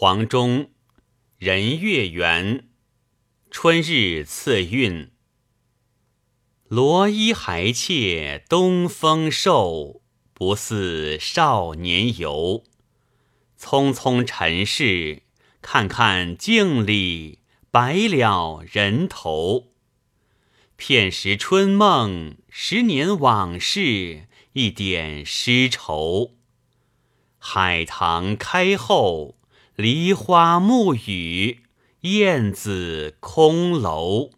黄钟，人月圆，春日次韵。罗衣还怯东风瘦，不似少年游。匆匆尘世，看看镜里白了人头。片时春梦，十年往事，一点诗愁。海棠开后，梨花暮雨，燕子空楼。